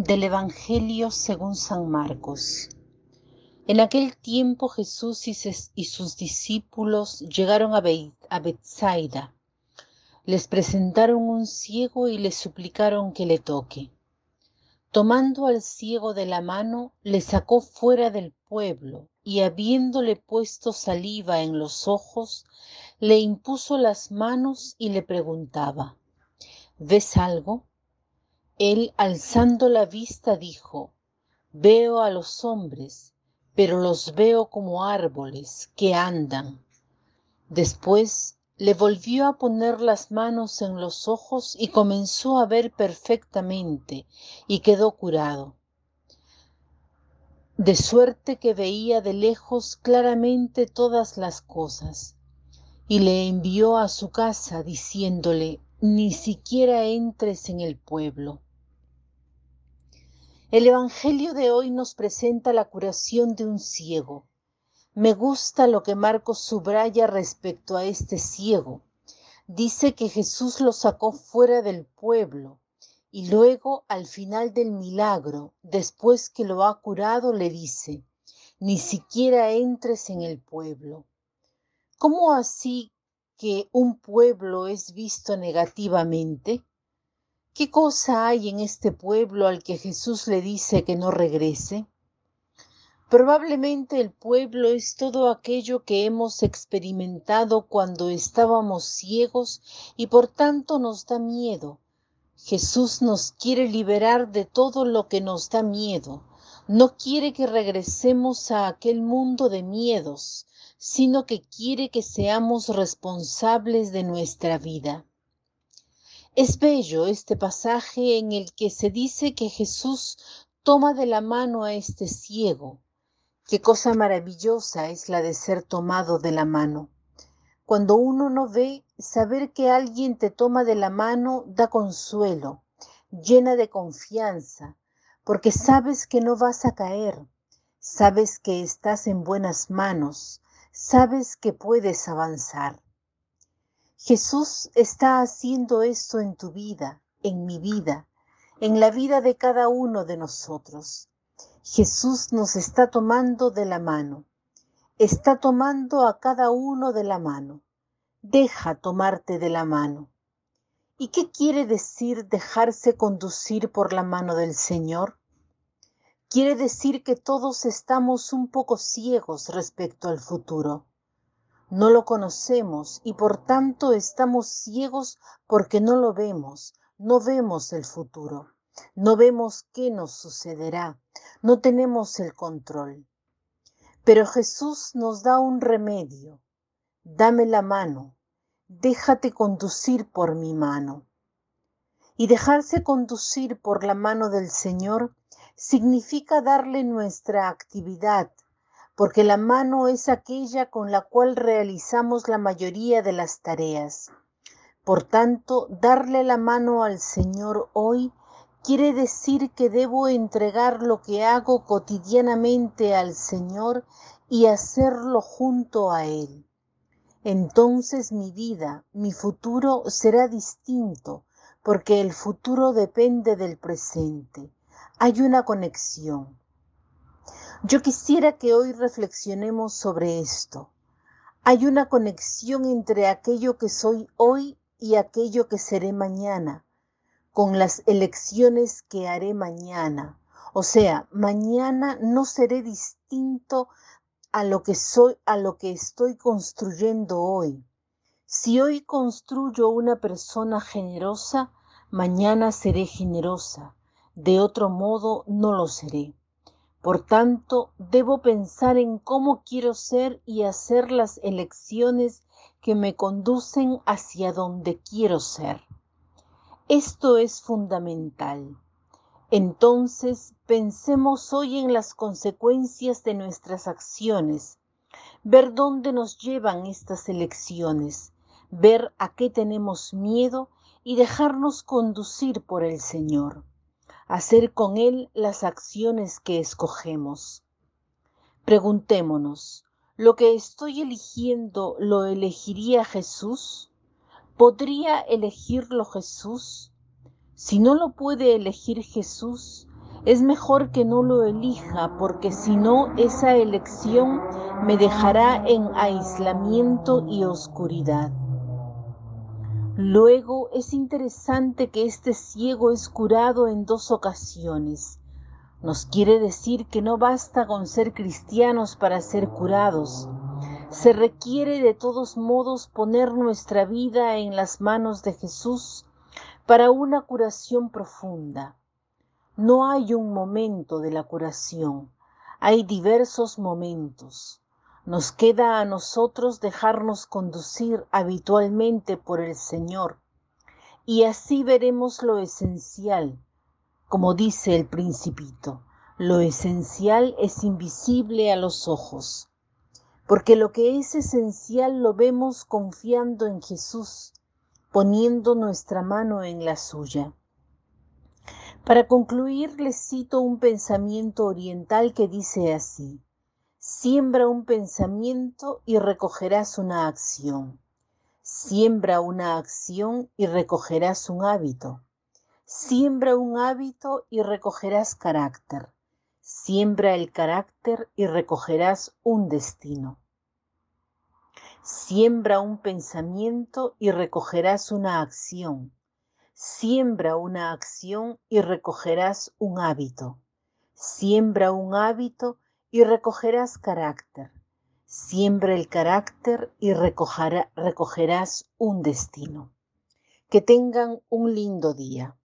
Del Evangelio según San Marcos. En aquel tiempo Jesús y sus discípulos llegaron a Bethsaida. Les presentaron un ciego y le suplicaron que le toque. Tomando al ciego de la mano, le sacó fuera del pueblo y habiéndole puesto saliva en los ojos, le impuso las manos y le preguntaba, ¿ves algo? Él, alzando la vista, dijo, Veo a los hombres, pero los veo como árboles que andan. Después le volvió a poner las manos en los ojos y comenzó a ver perfectamente y quedó curado. De suerte que veía de lejos claramente todas las cosas. Y le envió a su casa diciéndole, ni siquiera entres en el pueblo. El Evangelio de hoy nos presenta la curación de un ciego. Me gusta lo que Marcos subraya respecto a este ciego. Dice que Jesús lo sacó fuera del pueblo y luego al final del milagro, después que lo ha curado, le dice, ni siquiera entres en el pueblo. ¿Cómo así que un pueblo es visto negativamente? ¿Qué cosa hay en este pueblo al que Jesús le dice que no regrese? Probablemente el pueblo es todo aquello que hemos experimentado cuando estábamos ciegos y por tanto nos da miedo. Jesús nos quiere liberar de todo lo que nos da miedo. No quiere que regresemos a aquel mundo de miedos, sino que quiere que seamos responsables de nuestra vida. Es bello este pasaje en el que se dice que Jesús toma de la mano a este ciego. Qué cosa maravillosa es la de ser tomado de la mano. Cuando uno no ve, saber que alguien te toma de la mano da consuelo, llena de confianza, porque sabes que no vas a caer, sabes que estás en buenas manos, sabes que puedes avanzar. Jesús está haciendo esto en tu vida, en mi vida, en la vida de cada uno de nosotros. Jesús nos está tomando de la mano, está tomando a cada uno de la mano. Deja tomarte de la mano. ¿Y qué quiere decir dejarse conducir por la mano del Señor? Quiere decir que todos estamos un poco ciegos respecto al futuro no lo conocemos y por tanto estamos ciegos porque no lo vemos, no vemos el futuro, no vemos qué nos sucederá, no tenemos el control. Pero Jesús nos da un remedio. Dame la mano, déjate conducir por mi mano. Y dejarse conducir por la mano del Señor significa darle nuestra actividad, porque la mano es aquella con la cual realizamos la mayoría de las tareas. Por tanto, darle la mano al Señor hoy quiere decir que debo entregar lo que hago cotidianamente al Señor y hacerlo junto a Él. Entonces mi vida, mi futuro será distinto, porque el futuro depende del presente. Hay una conexión. Yo quisiera que hoy reflexionemos sobre esto. Hay una conexión entre aquello que soy hoy y aquello que seré mañana, con las elecciones que haré mañana. O sea, mañana no seré distinto a lo que soy, a lo que estoy construyendo hoy. Si hoy construyo una persona generosa, mañana seré generosa. De otro modo no lo seré. Por tanto, debo pensar en cómo quiero ser y hacer las elecciones que me conducen hacia donde quiero ser. Esto es fundamental. Entonces, pensemos hoy en las consecuencias de nuestras acciones, ver dónde nos llevan estas elecciones, ver a qué tenemos miedo y dejarnos conducir por el Señor hacer con él las acciones que escogemos. Preguntémonos, ¿lo que estoy eligiendo lo elegiría Jesús? ¿Podría elegirlo Jesús? Si no lo puede elegir Jesús, Es mejor que no lo elija porque si no esa elección me dejará en aislamiento y oscuridad. Luego es interesante que este ciego es curado en dos ocasiones. Nos quiere decir que no basta con ser cristianos para ser curados. Se requiere de todos modos poner nuestra vida en las manos de Jesús para una curación profunda. No hay un momento de la curación, hay diversos momentos. Nos queda a nosotros dejarnos conducir habitualmente por el Señor y así veremos lo esencial, como dice el principito. Lo esencial es invisible a los ojos, porque lo que es esencial lo vemos confiando en Jesús, poniendo nuestra mano en la suya. Para concluir, les cito un pensamiento oriental que dice así. Siembra un pensamiento y recogerás una acción. Siembra una acción y recogerás un hábito. Siembra un hábito y recogerás carácter. Siembra el carácter y recogerás un destino. Siembra un pensamiento y recogerás una acción. Siembra una acción y recogerás un hábito. Siembra un hábito y recogerás carácter. Siembra el carácter y recogerás un destino. Que tengan un lindo día.